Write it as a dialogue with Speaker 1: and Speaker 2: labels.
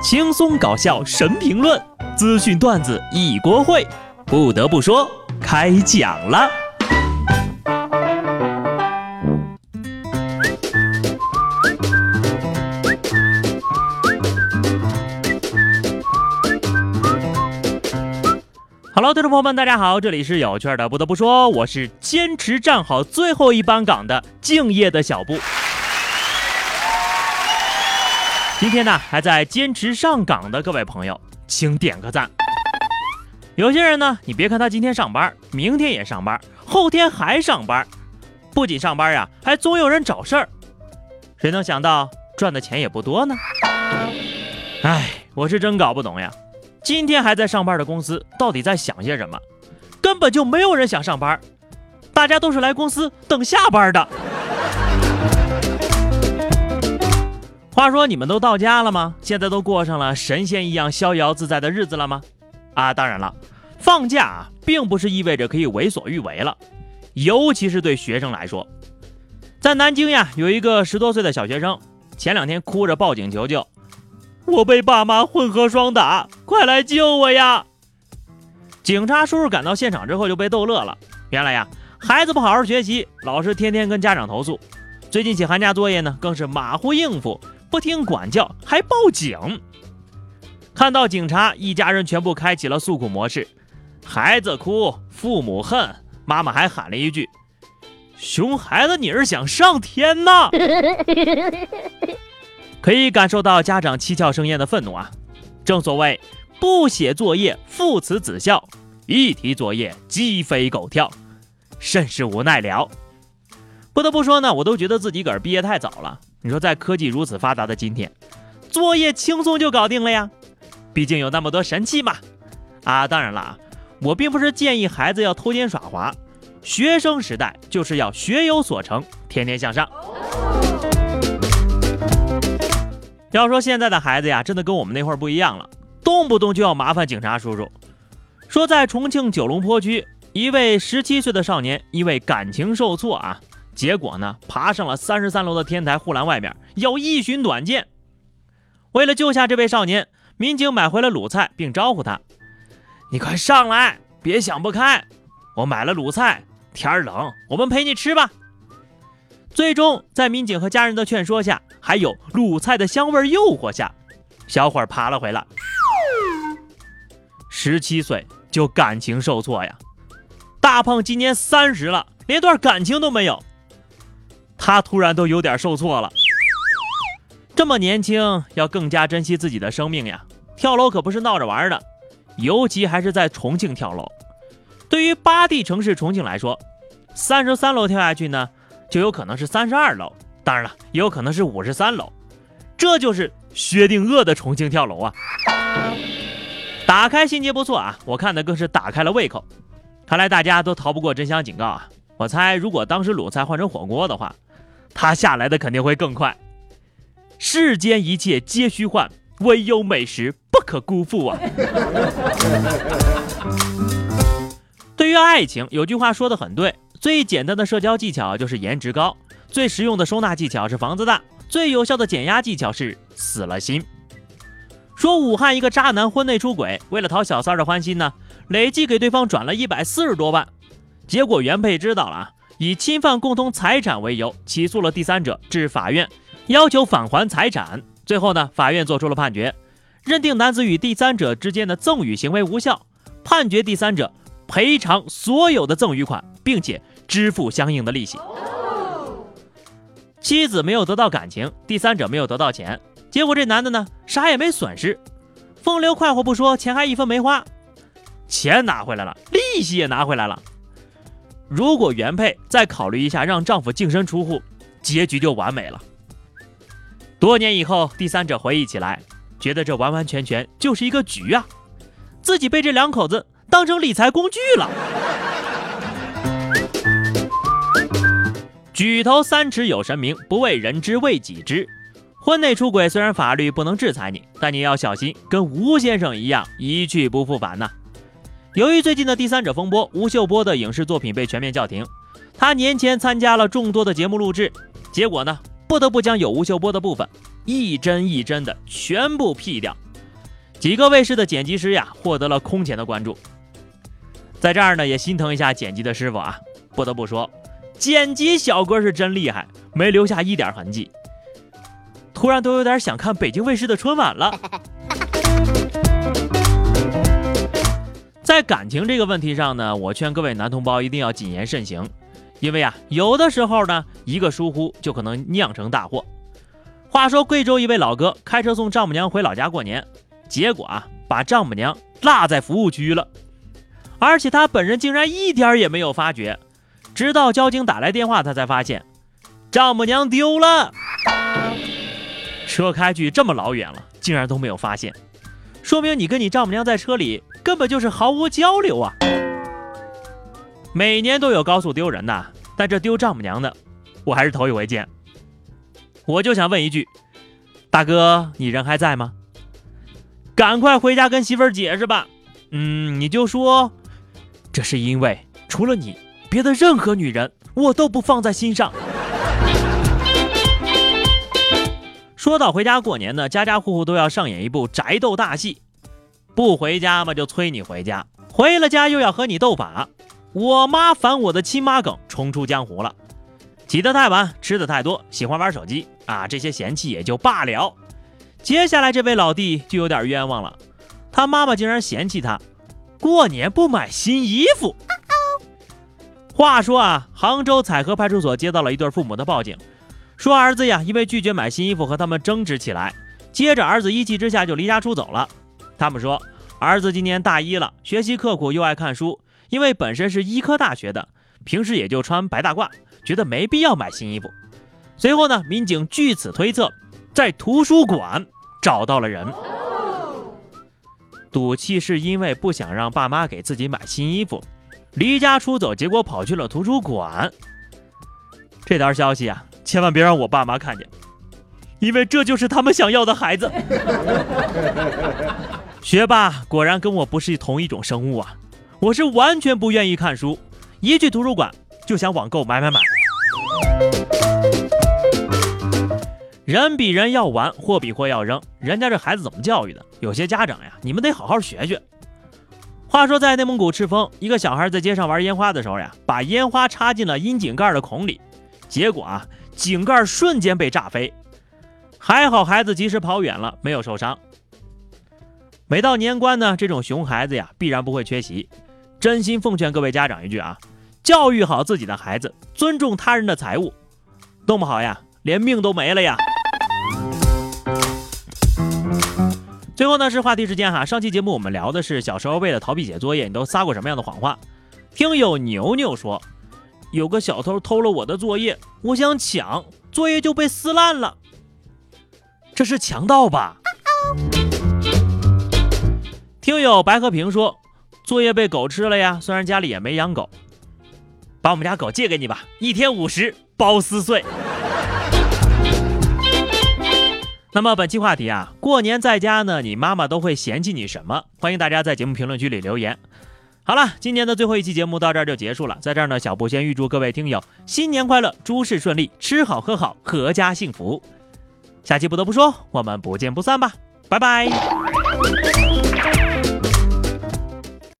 Speaker 1: 轻松搞笑神评论，资讯段子一锅烩。不得不说，开讲了。Hello，听众朋友们，大家好，这里是有趣的。不得不说，我是坚持站好最后一班岗的敬业的小布。今天呢，还在坚持上岗的各位朋友，请点个赞。有些人呢，你别看他今天上班，明天也上班，后天还上班，不仅上班呀，还总有人找事儿。谁能想到赚的钱也不多呢？哎，我是真搞不懂呀。今天还在上班的公司到底在想些什么？根本就没有人想上班，大家都是来公司等下班的。话说你们都到家了吗？现在都过上了神仙一样逍遥自在的日子了吗？啊，当然了，放假啊，并不是意味着可以为所欲为了，尤其是对学生来说。在南京呀，有一个十多岁的小学生，前两天哭着报警求救。我被爸妈混合双打，快来救我呀！警察叔叔赶到现场之后就被逗乐了。原来呀，孩子不好好学习，老师天天跟家长投诉。最近写寒假作业呢，更是马虎应付，不听管教，还报警。看到警察，一家人全部开启了诉苦模式。孩子哭，父母恨，妈妈还喊了一句：“熊孩子，你是想上天呐！” 可以感受到家长七窍生烟的愤怒啊！正所谓不写作业父慈子孝，一提作业鸡飞狗跳，甚是无奈了。不得不说呢，我都觉得自己个儿毕业太早了。你说在科技如此发达的今天，作业轻松就搞定了呀？毕竟有那么多神器嘛！啊，当然了啊，我并不是建议孩子要偷奸耍滑，学生时代就是要学有所成，天天向上。要说现在的孩子呀，真的跟我们那会儿不一样了，动不动就要麻烦警察叔叔。说在重庆九龙坡区，一位十七岁的少年因为感情受挫啊，结果呢爬上了三十三楼的天台护栏外面，要一寻短见。为了救下这位少年，民警买回了卤菜，并招呼他：“你快上来，别想不开，我买了卤菜，天儿冷，我们陪你吃吧。”最终，在民警和家人的劝说下，还有卤菜的香味诱惑下，小伙爬了回来。十七岁就感情受挫呀！大胖今年三十了，连段感情都没有，他突然都有点受挫了。这么年轻，要更加珍惜自己的生命呀！跳楼可不是闹着玩的，尤其还是在重庆跳楼。对于八地城市重庆来说，三十三楼跳下去呢？就有可能是三十二楼，当然了，也有可能是五十三楼。这就是薛定谔的重庆跳楼啊！打开心结不错啊，我看的更是打开了胃口。看来大家都逃不过真相警告啊！我猜，如果当时卤菜换成火锅的话，他下来的肯定会更快。世间一切皆虚幻，唯有美食不可辜负啊！对于爱情，有句话说的很对。最简单的社交技巧就是颜值高，最实用的收纳技巧是房子大，最有效的减压技巧是死了心。说武汉一个渣男婚内出轨，为了讨小三的欢心呢，累计给对方转了一百四十多万。结果原配知道了，以侵犯共同财产为由起诉了第三者，至法院要求返还财产。最后呢，法院作出了判决，认定男子与第三者之间的赠与行为无效，判决第三者赔偿所有的赠与款。并且支付相应的利息。妻子没有得到感情，第三者没有得到钱，结果这男的呢，啥也没损失，风流快活不说，钱还一分没花，钱拿回来了，利息也拿回来了。如果原配再考虑一下，让丈夫净身出户，结局就完美了。多年以后，第三者回忆起来，觉得这完完全全就是一个局啊，自己被这两口子当成理财工具了。举头三尺有神明，不为人知为己知。婚内出轨虽然法律不能制裁你，但你要小心，跟吴先生一样一去不复返呐。由于最近的第三者风波，吴秀波的影视作品被全面叫停。他年前参加了众多的节目录制，结果呢，不得不将有吴秀波的部分一帧一帧的全部 P 掉。几个卫视的剪辑师呀，获得了空前的关注。在这儿呢，也心疼一下剪辑的师傅啊。不得不说，剪辑小哥是真厉害，没留下一点痕迹。突然都有点想看北京卫视的春晚了。在感情这个问题上呢，我劝各位男同胞一定要谨言慎行，因为啊，有的时候呢，一个疏忽就可能酿成大祸。话说贵州一位老哥开车送丈母娘回老家过年，结果啊，把丈母娘落在服务区了，而且他本人竟然一点也没有发觉，直到交警打来电话，他才发现丈母娘丢了。车开去这么老远了，竟然都没有发现。说明你跟你丈母娘在车里根本就是毫无交流啊！每年都有高速丢人的，但这丢丈母娘的，我还是头一回见。我就想问一句，大哥，你人还在吗？赶快回家跟媳妇儿解释吧。嗯，你就说，这是因为除了你，别的任何女人我都不放在心上。说到回家过年呢，家家户户都要上演一部宅斗大戏，不回家嘛就催你回家，回了家又要和你斗法。我妈烦我的亲妈梗冲出江湖了，起得太晚，吃的太多，喜欢玩手机啊，这些嫌弃也就罢了。接下来这位老弟就有点冤枉了，他妈妈竟然嫌弃他过年不买新衣服。话说啊，杭州彩河派出所接到了一对父母的报警。说儿子呀，因为拒绝买新衣服和他们争执起来，接着儿子一气之下就离家出走了。他们说儿子今年大一了，学习刻苦又爱看书，因为本身是医科大学的，平时也就穿白大褂，觉得没必要买新衣服。随后呢，民警据此推测，在图书馆找到了人，赌气是因为不想让爸妈给自己买新衣服，离家出走，结果跑去了图书馆。这条消息啊。千万别让我爸妈看见，因为这就是他们想要的孩子。学霸果然跟我不是同一种生物啊！我是完全不愿意看书，一去图书馆就想网购买买买。人比人要玩，货比货要扔，人家这孩子怎么教育的？有些家长呀，你们得好好学学。话说在内蒙古赤峰，一个小孩在街上玩烟花的时候呀，把烟花插进了窨井盖的孔里，结果啊。井盖瞬间被炸飞，还好孩子及时跑远了，没有受伤。每到年关呢，这种熊孩子呀，必然不会缺席。真心奉劝各位家长一句啊，教育好自己的孩子，尊重他人的财物，弄不好呀，连命都没了呀。最后呢，是话题时间哈。上期节目我们聊的是小时候为了逃避写作业，你都撒过什么样的谎话？听友牛牛说。有个小偷偷了我的作业，我想抢，作业就被撕烂了。这是强盗吧？听友白和平说，作业被狗吃了呀。虽然家里也没养狗，把我们家狗借给你吧，一天五十包撕碎。那么本期话题啊，过年在家呢，你妈妈都会嫌弃你什么？欢迎大家在节目评论区里留言。好了，今年的最后一期节目到这儿就结束了。在这儿呢，小布先预祝各位听友新年快乐，诸事顺利，吃好喝好，阖家幸福。下期不得不说，我们不见不散吧，拜拜。